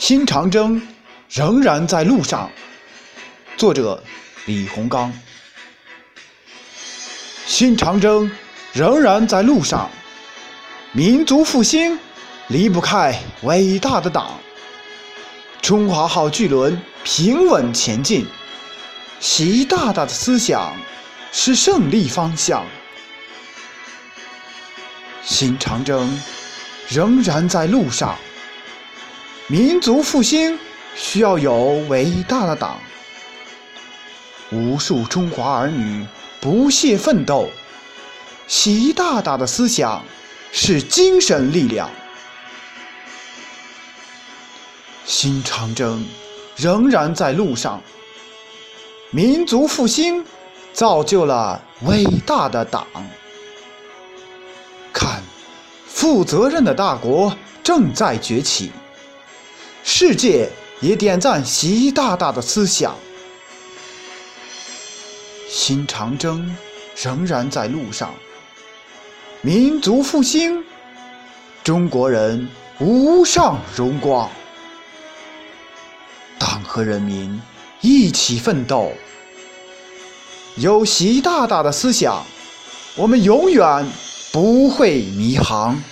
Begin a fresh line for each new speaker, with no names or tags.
新长征仍然在路上。作者：李洪刚。新长征仍然在路上，民族复兴离不开伟大的党。中华号巨轮平稳前进，习大大的思想是胜利方向。新长征仍然在路上，民族复兴需要有伟大的党。无数中华儿女不懈奋斗，习大大的思想是精神力量。新长征仍然在路上，民族复兴造就了伟大的党。看，负责任的大国正在崛起，世界也点赞习大大的思想。新长征仍然在路上，民族复兴，中国人无上荣光。党和人民一起奋斗，有习大大的思想，我们永远不会迷航。